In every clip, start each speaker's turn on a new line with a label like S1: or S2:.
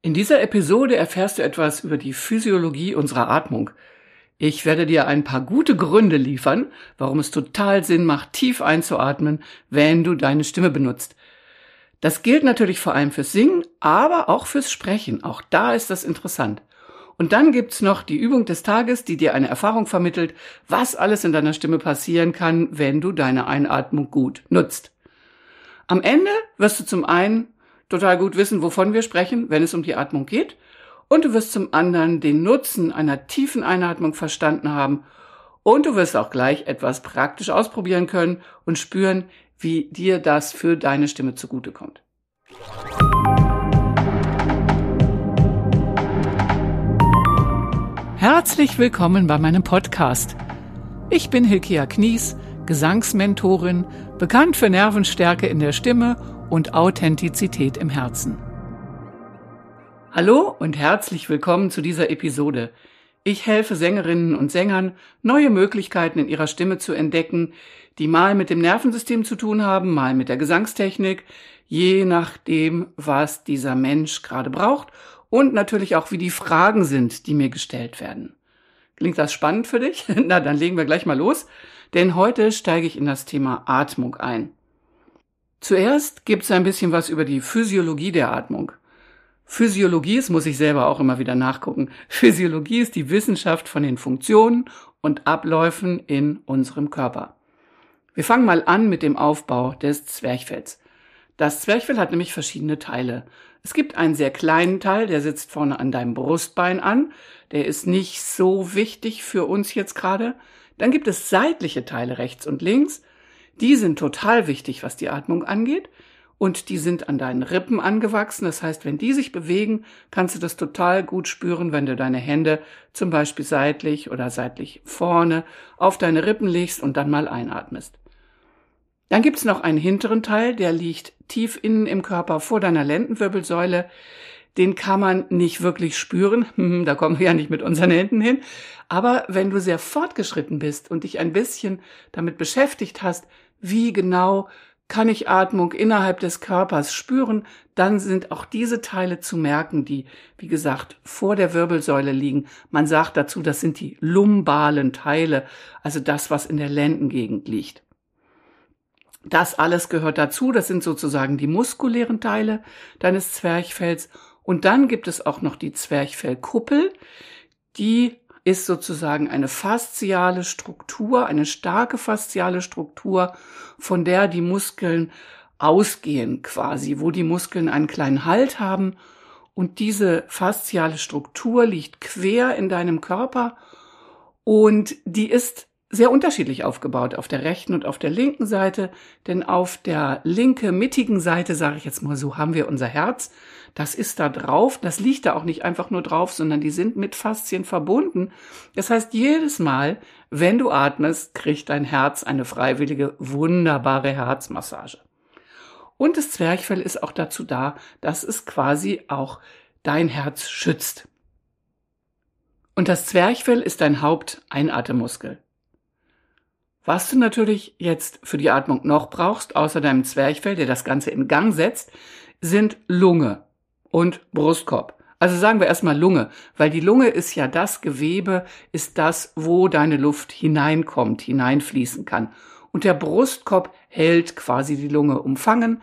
S1: In dieser Episode erfährst du etwas über die Physiologie unserer Atmung. Ich werde dir ein paar gute Gründe liefern, warum es total Sinn macht, tief einzuatmen, wenn du deine Stimme benutzt. Das gilt natürlich vor allem fürs Singen, aber auch fürs Sprechen. Auch da ist das interessant. Und dann gibt's noch die Übung des Tages, die dir eine Erfahrung vermittelt, was alles in deiner Stimme passieren kann, wenn du deine Einatmung gut nutzt. Am Ende wirst du zum einen total gut wissen, wovon wir sprechen, wenn es um die Atmung geht. Und du wirst zum anderen den Nutzen einer tiefen Einatmung verstanden haben. Und du wirst auch gleich etwas praktisch ausprobieren können und spüren, wie dir das für deine Stimme zugutekommt. Herzlich willkommen bei meinem Podcast. Ich bin Hilkia Knies, Gesangsmentorin, bekannt für Nervenstärke in der Stimme und Authentizität im Herzen. Hallo und herzlich willkommen zu dieser Episode. Ich helfe Sängerinnen und Sängern, neue Möglichkeiten in ihrer Stimme zu entdecken, die mal mit dem Nervensystem zu tun haben, mal mit der Gesangstechnik, je nachdem, was dieser Mensch gerade braucht und natürlich auch, wie die Fragen sind, die mir gestellt werden. Klingt das spannend für dich? Na, dann legen wir gleich mal los, denn heute steige ich in das Thema Atmung ein. Zuerst gibt es ein bisschen was über die Physiologie der Atmung. Physiologie ist, muss ich selber auch immer wieder nachgucken. Physiologie ist die Wissenschaft von den Funktionen und Abläufen in unserem Körper. Wir fangen mal an mit dem Aufbau des Zwerchfells. Das Zwerchfell hat nämlich verschiedene Teile. Es gibt einen sehr kleinen Teil, der sitzt vorne an deinem Brustbein an. Der ist nicht so wichtig für uns jetzt gerade. Dann gibt es seitliche Teile rechts und links. Die sind total wichtig, was die Atmung angeht. Und die sind an deinen Rippen angewachsen. Das heißt, wenn die sich bewegen, kannst du das total gut spüren, wenn du deine Hände zum Beispiel seitlich oder seitlich vorne auf deine Rippen legst und dann mal einatmest. Dann gibt's noch einen hinteren Teil, der liegt tief innen im Körper vor deiner Lendenwirbelsäule. Den kann man nicht wirklich spüren. da kommen wir ja nicht mit unseren Händen hin. Aber wenn du sehr fortgeschritten bist und dich ein bisschen damit beschäftigt hast, wie genau kann ich Atmung innerhalb des Körpers spüren, dann sind auch diese Teile zu merken, die, wie gesagt, vor der Wirbelsäule liegen. Man sagt dazu, das sind die lumbalen Teile, also das, was in der Lendengegend liegt. Das alles gehört dazu, das sind sozusagen die muskulären Teile deines Zwerchfells. Und dann gibt es auch noch die Zwerchfellkuppel, die ist sozusagen eine fasziale Struktur, eine starke fasziale Struktur, von der die Muskeln ausgehen quasi, wo die Muskeln einen kleinen Halt haben. Und diese fasziale Struktur liegt quer in deinem Körper und die ist sehr unterschiedlich aufgebaut auf der rechten und auf der linken Seite, denn auf der linke mittigen Seite, sage ich jetzt mal so, haben wir unser Herz. Das ist da drauf, das liegt da auch nicht einfach nur drauf, sondern die sind mit Faszien verbunden. Das heißt, jedes Mal, wenn du atmest, kriegt dein Herz eine freiwillige, wunderbare Herzmassage. Und das Zwerchfell ist auch dazu da, dass es quasi auch dein Herz schützt. Und das Zwerchfell ist dein Haupteinatemmuskel. Was du natürlich jetzt für die Atmung noch brauchst, außer deinem Zwerchfell, der das Ganze in Gang setzt, sind Lunge und Brustkorb. Also sagen wir erstmal Lunge, weil die Lunge ist ja das Gewebe, ist das, wo deine Luft hineinkommt, hineinfließen kann. Und der Brustkorb hält quasi die Lunge umfangen.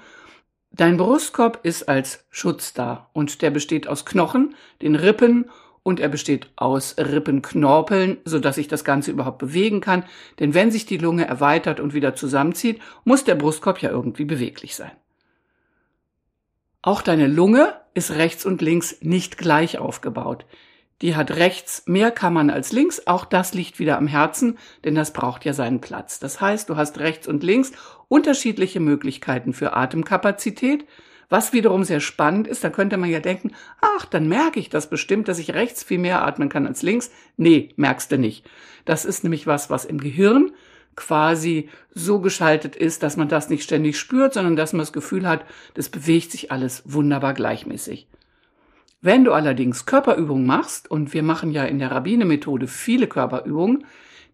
S1: Dein Brustkorb ist als Schutz da und der besteht aus Knochen, den Rippen und er besteht aus Rippenknorpeln, so dass sich das Ganze überhaupt bewegen kann. Denn wenn sich die Lunge erweitert und wieder zusammenzieht, muss der Brustkorb ja irgendwie beweglich sein. Auch deine Lunge ist rechts und links nicht gleich aufgebaut. Die hat rechts mehr Kammern als links, auch das liegt wieder am Herzen, denn das braucht ja seinen Platz. Das heißt, du hast rechts und links unterschiedliche Möglichkeiten für Atemkapazität, was wiederum sehr spannend ist, da könnte man ja denken, ach, dann merke ich das bestimmt, dass ich rechts viel mehr atmen kann als links. Nee, merkst du nicht. Das ist nämlich was, was im Gehirn quasi so geschaltet ist, dass man das nicht ständig spürt, sondern dass man das Gefühl hat, das bewegt sich alles wunderbar gleichmäßig. Wenn du allerdings Körperübungen machst, und wir machen ja in der Rabbine-Methode viele Körperübungen,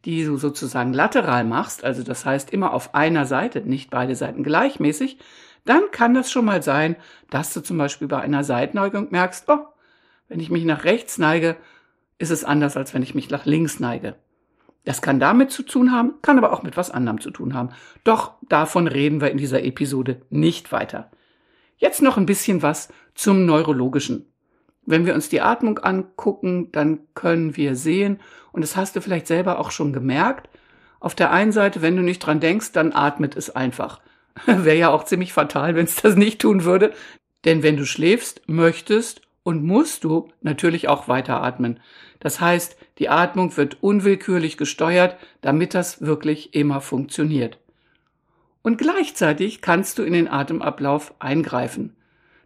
S1: die du sozusagen lateral machst, also das heißt immer auf einer Seite, nicht beide Seiten gleichmäßig, dann kann das schon mal sein, dass du zum Beispiel bei einer Seitneigung merkst, oh, wenn ich mich nach rechts neige, ist es anders, als wenn ich mich nach links neige. Das kann damit zu tun haben, kann aber auch mit was anderem zu tun haben. Doch davon reden wir in dieser Episode nicht weiter. Jetzt noch ein bisschen was zum Neurologischen. Wenn wir uns die Atmung angucken, dann können wir sehen, und das hast du vielleicht selber auch schon gemerkt, auf der einen Seite, wenn du nicht dran denkst, dann atmet es einfach. Wäre ja auch ziemlich fatal, wenn es das nicht tun würde. Denn wenn du schläfst, möchtest und musst du natürlich auch weiteratmen. Das heißt, die Atmung wird unwillkürlich gesteuert, damit das wirklich immer funktioniert. Und gleichzeitig kannst du in den Atemablauf eingreifen.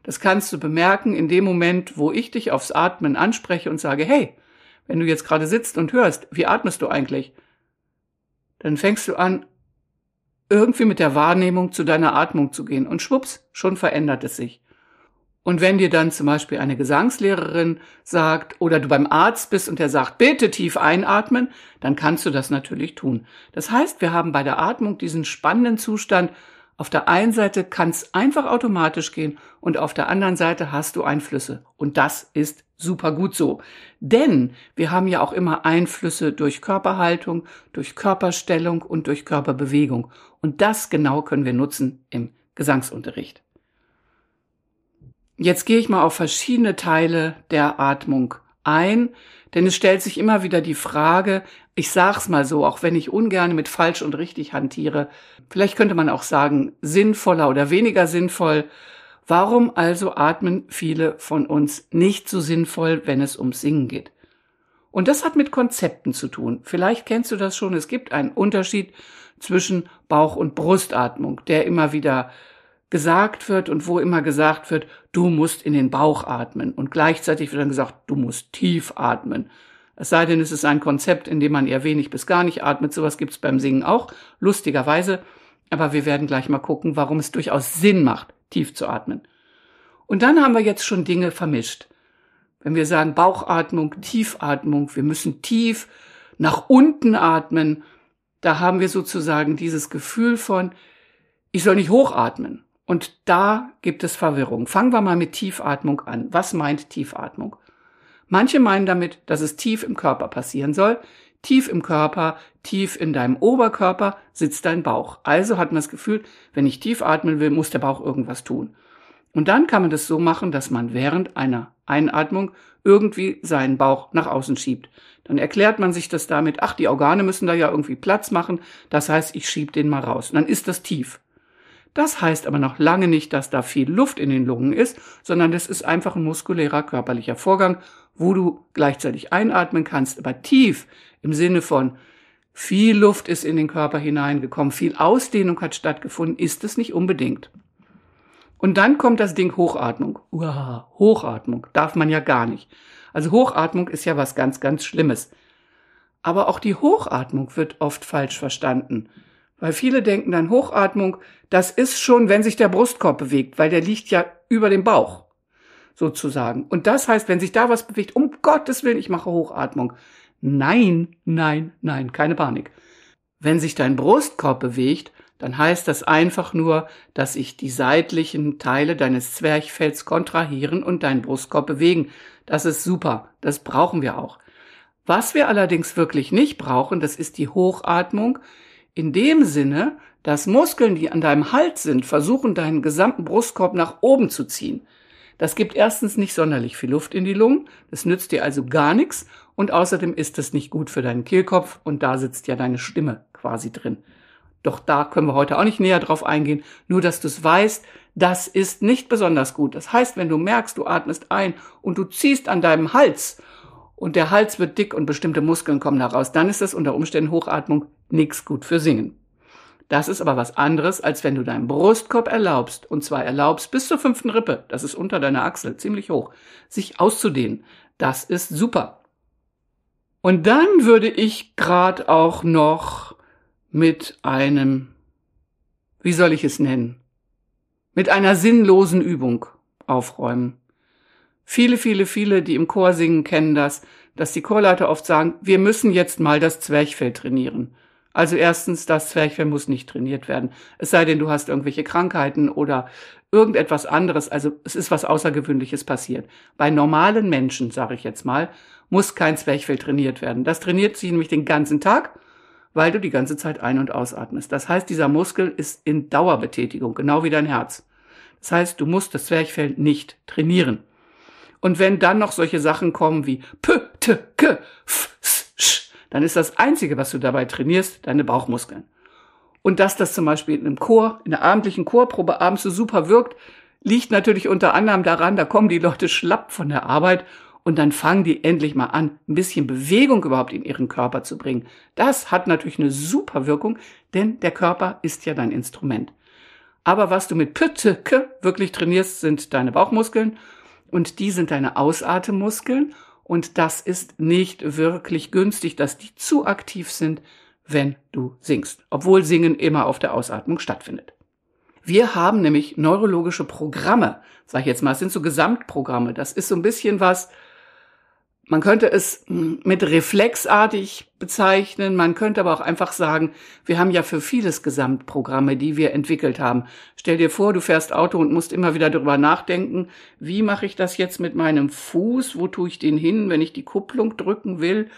S1: Das kannst du bemerken in dem Moment, wo ich dich aufs Atmen anspreche und sage, hey, wenn du jetzt gerade sitzt und hörst, wie atmest du eigentlich? Dann fängst du an, irgendwie mit der Wahrnehmung zu deiner Atmung zu gehen und schwupps, schon verändert es sich. Und wenn dir dann zum Beispiel eine Gesangslehrerin sagt oder du beim Arzt bist und der sagt, bitte tief einatmen, dann kannst du das natürlich tun. Das heißt, wir haben bei der Atmung diesen spannenden Zustand, auf der einen Seite kann es einfach automatisch gehen und auf der anderen Seite hast du Einflüsse. Und das ist super gut so. Denn wir haben ja auch immer Einflüsse durch Körperhaltung, durch Körperstellung und durch Körperbewegung. Und das genau können wir nutzen im Gesangsunterricht. Jetzt gehe ich mal auf verschiedene Teile der Atmung ein, denn es stellt sich immer wieder die Frage, ich sag's mal so, auch wenn ich ungern mit falsch und richtig hantiere, vielleicht könnte man auch sagen, sinnvoller oder weniger sinnvoll. Warum also atmen viele von uns nicht so sinnvoll, wenn es ums Singen geht? Und das hat mit Konzepten zu tun. Vielleicht kennst du das schon. Es gibt einen Unterschied zwischen Bauch- und Brustatmung, der immer wieder gesagt wird und wo immer gesagt wird, du musst in den Bauch atmen. Und gleichzeitig wird dann gesagt, du musst tief atmen. Es sei denn, es ist ein Konzept, in dem man eher wenig bis gar nicht atmet. Sowas gibt's beim Singen auch, lustigerweise. Aber wir werden gleich mal gucken, warum es durchaus Sinn macht, tief zu atmen. Und dann haben wir jetzt schon Dinge vermischt. Wenn wir sagen Bauchatmung, Tiefatmung, wir müssen tief nach unten atmen, da haben wir sozusagen dieses Gefühl von, ich soll nicht hochatmen. Und da gibt es Verwirrung. Fangen wir mal mit Tiefatmung an. Was meint Tiefatmung? Manche meinen damit, dass es tief im Körper passieren soll. Tief im Körper, tief in deinem Oberkörper sitzt dein Bauch. Also hat man das Gefühl, wenn ich tief atmen will, muss der Bauch irgendwas tun. Und dann kann man das so machen, dass man während einer Einatmung irgendwie seinen Bauch nach außen schiebt. Dann erklärt man sich das damit, ach, die Organe müssen da ja irgendwie Platz machen. Das heißt, ich schieb den mal raus. Und dann ist das tief. Das heißt aber noch lange nicht, dass da viel Luft in den Lungen ist, sondern das ist einfach ein muskulärer körperlicher Vorgang, wo du gleichzeitig einatmen kannst, aber tief im Sinne von viel Luft ist in den Körper hineingekommen, viel Ausdehnung hat stattgefunden, ist es nicht unbedingt. Und dann kommt das Ding Hochatmung. Uah, Hochatmung darf man ja gar nicht. Also Hochatmung ist ja was ganz, ganz Schlimmes. Aber auch die Hochatmung wird oft falsch verstanden. Weil viele denken dann Hochatmung, das ist schon, wenn sich der Brustkorb bewegt, weil der liegt ja über dem Bauch, sozusagen. Und das heißt, wenn sich da was bewegt, um Gottes Willen, ich mache Hochatmung. Nein, nein, nein, keine Panik. Wenn sich dein Brustkorb bewegt, dann heißt das einfach nur, dass sich die seitlichen Teile deines Zwerchfells kontrahieren und deinen Brustkorb bewegen. Das ist super. Das brauchen wir auch. Was wir allerdings wirklich nicht brauchen, das ist die Hochatmung, in dem Sinne, dass Muskeln, die an deinem Hals sind, versuchen, deinen gesamten Brustkorb nach oben zu ziehen. Das gibt erstens nicht sonderlich viel Luft in die Lungen, das nützt dir also gar nichts und außerdem ist es nicht gut für deinen Kehlkopf und da sitzt ja deine Stimme quasi drin. Doch da können wir heute auch nicht näher drauf eingehen, nur dass du es weißt, das ist nicht besonders gut. Das heißt, wenn du merkst, du atmest ein und du ziehst an deinem Hals und der Hals wird dick und bestimmte Muskeln kommen daraus, dann ist das unter Umständen Hochatmung nichts gut für Singen. Das ist aber was anderes, als wenn du deinen Brustkorb erlaubst, und zwar erlaubst bis zur fünften Rippe, das ist unter deiner Achsel, ziemlich hoch, sich auszudehnen. Das ist super. Und dann würde ich gerade auch noch mit einem, wie soll ich es nennen, mit einer sinnlosen Übung aufräumen. Viele, viele, viele, die im Chor singen, kennen das, dass die Chorleiter oft sagen, wir müssen jetzt mal das Zwerchfell trainieren. Also erstens, das Zwerchfell muss nicht trainiert werden. Es sei denn, du hast irgendwelche Krankheiten oder irgendetwas anderes. Also es ist was Außergewöhnliches passiert. Bei normalen Menschen, sage ich jetzt mal, muss kein Zwerchfell trainiert werden. Das trainiert sich nämlich den ganzen Tag, weil du die ganze Zeit ein- und ausatmest. Das heißt, dieser Muskel ist in Dauerbetätigung, genau wie dein Herz. Das heißt, du musst das Zwerchfell nicht trainieren. Und wenn dann noch solche Sachen kommen wie p, t, k, f, s, sch, dann ist das Einzige, was du dabei trainierst, deine Bauchmuskeln. Und dass das zum Beispiel in einem Chor, in der abendlichen Chorprobe abends so super wirkt, liegt natürlich unter anderem daran, da kommen die Leute schlapp von der Arbeit und dann fangen die endlich mal an, ein bisschen Bewegung überhaupt in ihren Körper zu bringen. Das hat natürlich eine super Wirkung, denn der Körper ist ja dein Instrument. Aber was du mit Pütteke wirklich trainierst, sind deine Bauchmuskeln und die sind deine Ausatemmuskeln und das ist nicht wirklich günstig, dass die zu aktiv sind, wenn du singst, obwohl Singen immer auf der Ausatmung stattfindet. Wir haben nämlich neurologische Programme, sag ich jetzt mal, es sind so Gesamtprogramme. Das ist so ein bisschen was, man könnte es hm, mit reflexartig bezeichnen, man könnte aber auch einfach sagen, wir haben ja für vieles Gesamtprogramme, die wir entwickelt haben. Stell dir vor, du fährst Auto und musst immer wieder darüber nachdenken, wie mache ich das jetzt mit meinem Fuß, wo tue ich den hin, wenn ich die Kupplung drücken will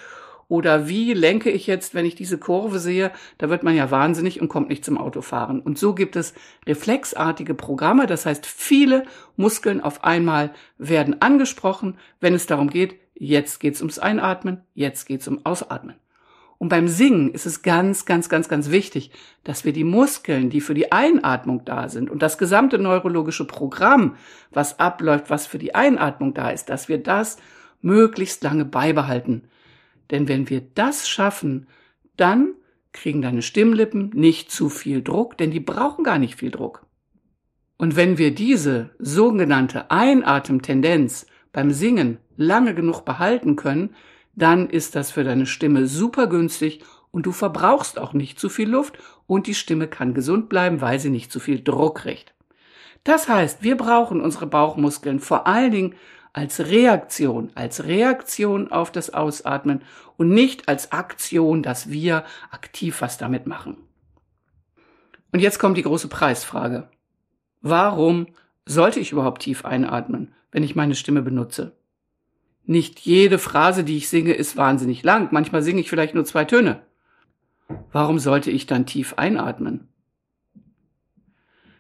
S1: oder wie lenke ich jetzt, wenn ich diese Kurve sehe? Da wird man ja wahnsinnig und kommt nicht zum Autofahren. Und so gibt es reflexartige Programme. Das heißt, viele Muskeln auf einmal werden angesprochen, wenn es darum geht, jetzt geht's ums Einatmen, jetzt geht's um Ausatmen. Und beim Singen ist es ganz, ganz, ganz, ganz wichtig, dass wir die Muskeln, die für die Einatmung da sind und das gesamte neurologische Programm, was abläuft, was für die Einatmung da ist, dass wir das möglichst lange beibehalten. Denn wenn wir das schaffen, dann kriegen deine Stimmlippen nicht zu viel Druck, denn die brauchen gar nicht viel Druck. Und wenn wir diese sogenannte Einatemtendenz beim Singen lange genug behalten können, dann ist das für deine Stimme super günstig und du verbrauchst auch nicht zu viel Luft und die Stimme kann gesund bleiben, weil sie nicht zu viel Druck kriegt. Das heißt, wir brauchen unsere Bauchmuskeln vor allen Dingen als Reaktion, als Reaktion auf das Ausatmen und nicht als Aktion, dass wir aktiv was damit machen. Und jetzt kommt die große Preisfrage. Warum sollte ich überhaupt tief einatmen, wenn ich meine Stimme benutze? Nicht jede Phrase, die ich singe, ist wahnsinnig lang. Manchmal singe ich vielleicht nur zwei Töne. Warum sollte ich dann tief einatmen?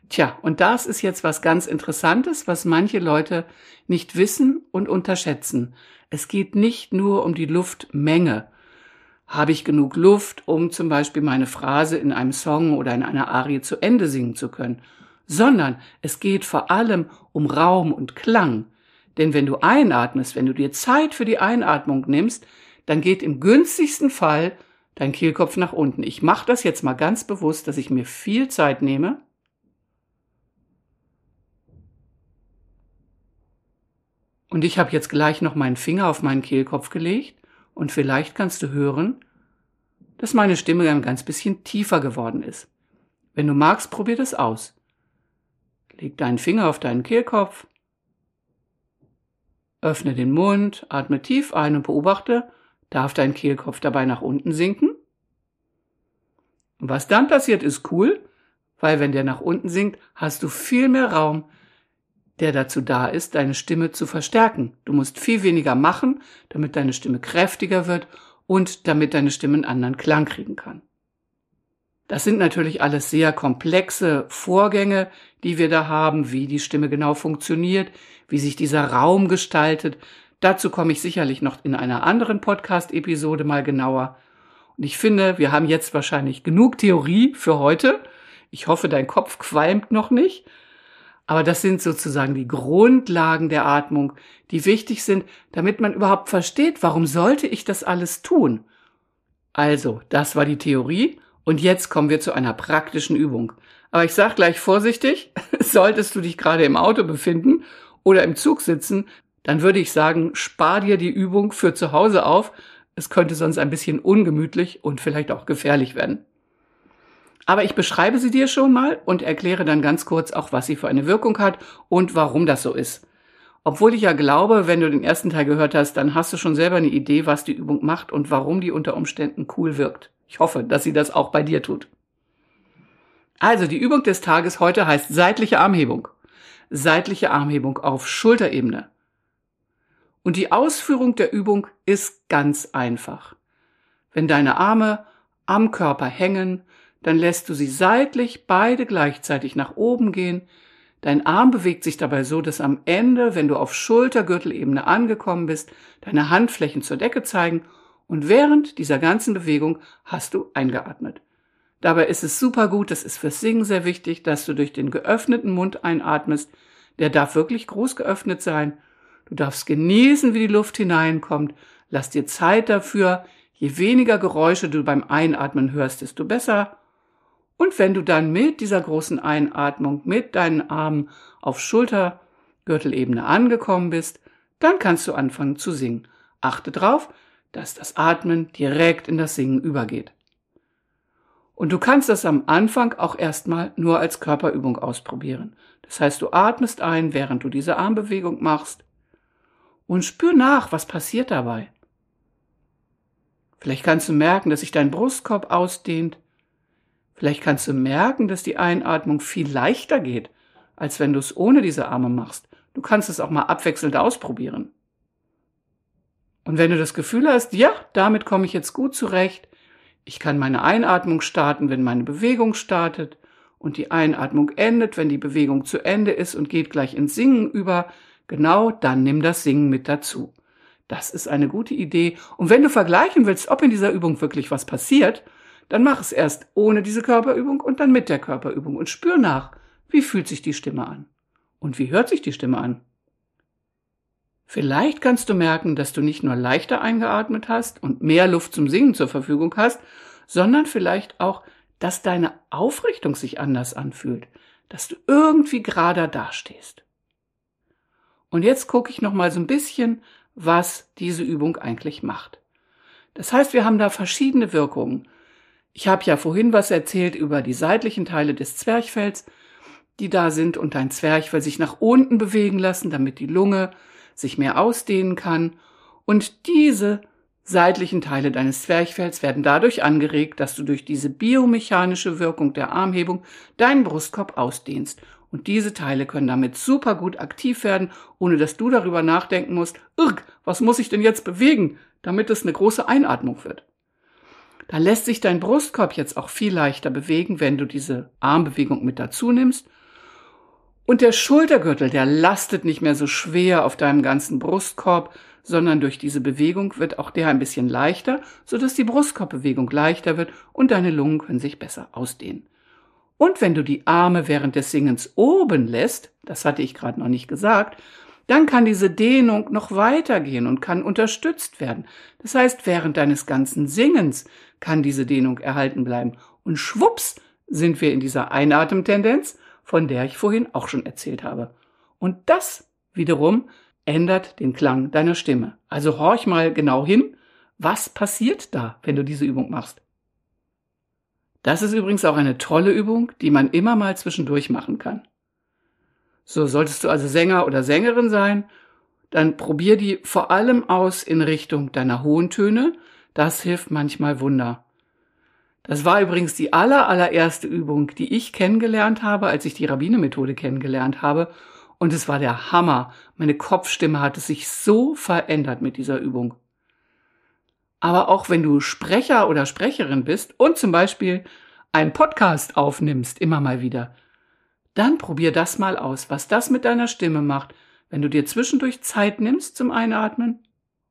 S1: Tja, und das ist jetzt was ganz Interessantes, was manche Leute nicht wissen und unterschätzen. Es geht nicht nur um die Luftmenge. Habe ich genug Luft, um zum Beispiel meine Phrase in einem Song oder in einer Arie zu Ende singen zu können, sondern es geht vor allem um Raum und Klang. Denn wenn du einatmest, wenn du dir Zeit für die Einatmung nimmst, dann geht im günstigsten Fall dein Kehlkopf nach unten. Ich mache das jetzt mal ganz bewusst, dass ich mir viel Zeit nehme Und ich habe jetzt gleich noch meinen Finger auf meinen Kehlkopf gelegt und vielleicht kannst du hören, dass meine Stimme ein ganz bisschen tiefer geworden ist. Wenn du magst, probier das aus. Leg deinen Finger auf deinen Kehlkopf, öffne den Mund, atme tief ein und beobachte, darf dein Kehlkopf dabei nach unten sinken? Und was dann passiert, ist cool, weil wenn der nach unten sinkt, hast du viel mehr Raum, der dazu da ist, deine Stimme zu verstärken. Du musst viel weniger machen, damit deine Stimme kräftiger wird und damit deine Stimme einen anderen Klang kriegen kann. Das sind natürlich alles sehr komplexe Vorgänge, die wir da haben, wie die Stimme genau funktioniert, wie sich dieser Raum gestaltet. Dazu komme ich sicherlich noch in einer anderen Podcast-Episode mal genauer. Und ich finde, wir haben jetzt wahrscheinlich genug Theorie für heute. Ich hoffe, dein Kopf qualmt noch nicht. Aber das sind sozusagen die Grundlagen der Atmung, die wichtig sind, damit man überhaupt versteht, warum sollte ich das alles tun? Also, das war die Theorie und jetzt kommen wir zu einer praktischen Übung. Aber ich sage gleich vorsichtig, solltest du dich gerade im Auto befinden oder im Zug sitzen, dann würde ich sagen, spar dir die Übung für zu Hause auf. Es könnte sonst ein bisschen ungemütlich und vielleicht auch gefährlich werden. Aber ich beschreibe sie dir schon mal und erkläre dann ganz kurz auch, was sie für eine Wirkung hat und warum das so ist. Obwohl ich ja glaube, wenn du den ersten Teil gehört hast, dann hast du schon selber eine Idee, was die Übung macht und warum die unter Umständen cool wirkt. Ich hoffe, dass sie das auch bei dir tut. Also die Übung des Tages heute heißt seitliche Armhebung. Seitliche Armhebung auf Schulterebene. Und die Ausführung der Übung ist ganz einfach. Wenn deine Arme am Körper hängen, dann lässt du sie seitlich beide gleichzeitig nach oben gehen. Dein Arm bewegt sich dabei so, dass am Ende, wenn du auf Schultergürtelebene angekommen bist, deine Handflächen zur Decke zeigen und während dieser ganzen Bewegung hast du eingeatmet. Dabei ist es super gut, das ist fürs Singen sehr wichtig, dass du durch den geöffneten Mund einatmest. Der darf wirklich groß geöffnet sein. Du darfst genießen, wie die Luft hineinkommt. Lass dir Zeit dafür. Je weniger Geräusche du beim Einatmen hörst, desto besser. Und wenn du dann mit dieser großen Einatmung mit deinen Armen auf Schultergürtelebene angekommen bist, dann kannst du anfangen zu singen. Achte drauf, dass das Atmen direkt in das Singen übergeht. Und du kannst das am Anfang auch erstmal nur als Körperübung ausprobieren. Das heißt, du atmest ein, während du diese Armbewegung machst und spür nach, was passiert dabei. Vielleicht kannst du merken, dass sich dein Brustkorb ausdehnt, Vielleicht kannst du merken, dass die Einatmung viel leichter geht, als wenn du es ohne diese Arme machst. Du kannst es auch mal abwechselnd ausprobieren. Und wenn du das Gefühl hast, ja, damit komme ich jetzt gut zurecht, ich kann meine Einatmung starten, wenn meine Bewegung startet, und die Einatmung endet, wenn die Bewegung zu Ende ist und geht gleich ins Singen über, genau dann nimm das Singen mit dazu. Das ist eine gute Idee. Und wenn du vergleichen willst, ob in dieser Übung wirklich was passiert, dann mach es erst ohne diese Körperübung und dann mit der Körperübung und spür nach, wie fühlt sich die Stimme an und wie hört sich die Stimme an. Vielleicht kannst du merken, dass du nicht nur leichter eingeatmet hast und mehr Luft zum Singen zur Verfügung hast, sondern vielleicht auch, dass deine Aufrichtung sich anders anfühlt, dass du irgendwie gerader dastehst. Und jetzt gucke ich noch mal so ein bisschen, was diese Übung eigentlich macht. Das heißt, wir haben da verschiedene Wirkungen. Ich habe ja vorhin was erzählt über die seitlichen Teile des Zwerchfells, die da sind und dein Zwerchfell sich nach unten bewegen lassen, damit die Lunge sich mehr ausdehnen kann. Und diese seitlichen Teile deines Zwerchfells werden dadurch angeregt, dass du durch diese biomechanische Wirkung der Armhebung deinen Brustkorb ausdehnst. Und diese Teile können damit super gut aktiv werden, ohne dass du darüber nachdenken musst, Irk, was muss ich denn jetzt bewegen, damit es eine große Einatmung wird. Da lässt sich dein Brustkorb jetzt auch viel leichter bewegen, wenn du diese Armbewegung mit dazu nimmst. Und der Schultergürtel, der lastet nicht mehr so schwer auf deinem ganzen Brustkorb, sondern durch diese Bewegung wird auch der ein bisschen leichter, sodass die Brustkorbbewegung leichter wird und deine Lungen können sich besser ausdehnen. Und wenn du die Arme während des Singens oben lässt, das hatte ich gerade noch nicht gesagt, dann kann diese Dehnung noch weitergehen und kann unterstützt werden. Das heißt, während deines ganzen Singens kann diese Dehnung erhalten bleiben. Und schwupps sind wir in dieser Einatemtendenz, von der ich vorhin auch schon erzählt habe. Und das wiederum ändert den Klang deiner Stimme. Also horch mal genau hin, was passiert da, wenn du diese Übung machst. Das ist übrigens auch eine tolle Übung, die man immer mal zwischendurch machen kann. So solltest du also Sänger oder Sängerin sein, dann probier die vor allem aus in Richtung deiner hohen Töne. Das hilft manchmal Wunder. Das war übrigens die aller, allererste Übung, die ich kennengelernt habe, als ich die Rabbine-Methode kennengelernt habe. Und es war der Hammer. Meine Kopfstimme hatte sich so verändert mit dieser Übung. Aber auch wenn du Sprecher oder Sprecherin bist und zum Beispiel einen Podcast aufnimmst, immer mal wieder, dann probier das mal aus, was das mit deiner Stimme macht, wenn du dir zwischendurch Zeit nimmst zum Einatmen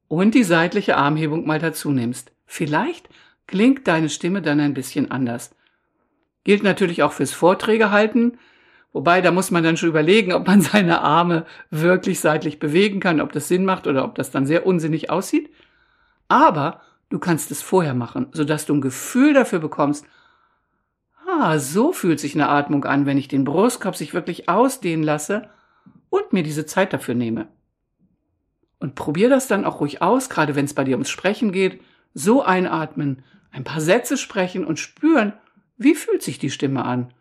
S1: und die seitliche Armhebung mal dazu nimmst. Vielleicht klingt deine Stimme dann ein bisschen anders. Gilt natürlich auch fürs Vorträge halten, wobei da muss man dann schon überlegen, ob man seine Arme wirklich seitlich bewegen kann, ob das Sinn macht oder ob das dann sehr unsinnig aussieht. Aber du kannst es vorher machen, sodass du ein Gefühl dafür bekommst, Ah, so fühlt sich eine Atmung an, wenn ich den Brustkorb sich wirklich ausdehnen lasse und mir diese Zeit dafür nehme. Und probier das dann auch ruhig aus, gerade wenn es bei dir ums Sprechen geht. So einatmen, ein paar Sätze sprechen und spüren, wie fühlt sich die Stimme an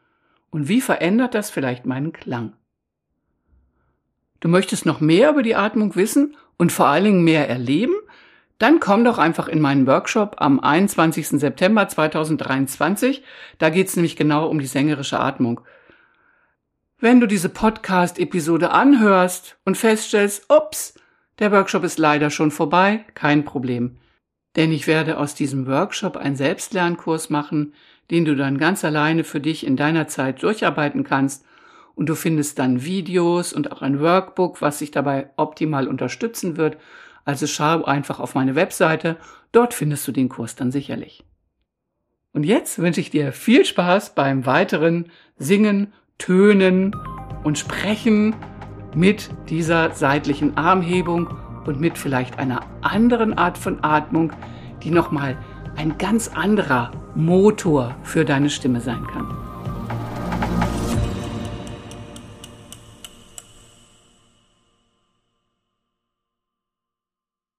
S1: und wie verändert das vielleicht meinen Klang. Du möchtest noch mehr über die Atmung wissen und vor allen Dingen mehr erleben? dann komm doch einfach in meinen Workshop am 21. September 2023. Da geht's nämlich genau um die sängerische Atmung. Wenn du diese Podcast-Episode anhörst und feststellst, ups, der Workshop ist leider schon vorbei, kein Problem. Denn ich werde aus diesem Workshop einen Selbstlernkurs machen, den du dann ganz alleine für dich in deiner Zeit durcharbeiten kannst. Und du findest dann Videos und auch ein Workbook, was dich dabei optimal unterstützen wird. Also schau einfach auf meine Webseite, dort findest du den Kurs dann sicherlich. Und jetzt wünsche ich dir viel Spaß beim weiteren Singen, Tönen und Sprechen mit dieser seitlichen Armhebung und mit vielleicht einer anderen Art von Atmung, die nochmal ein ganz anderer Motor für deine Stimme sein kann.